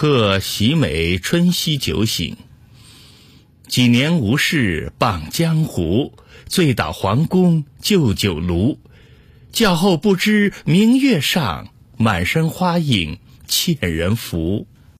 贺喜美春夕酒醒。几年无事傍江湖，醉倒皇宫旧酒炉。教后不知明月上，满身花影欠人扶。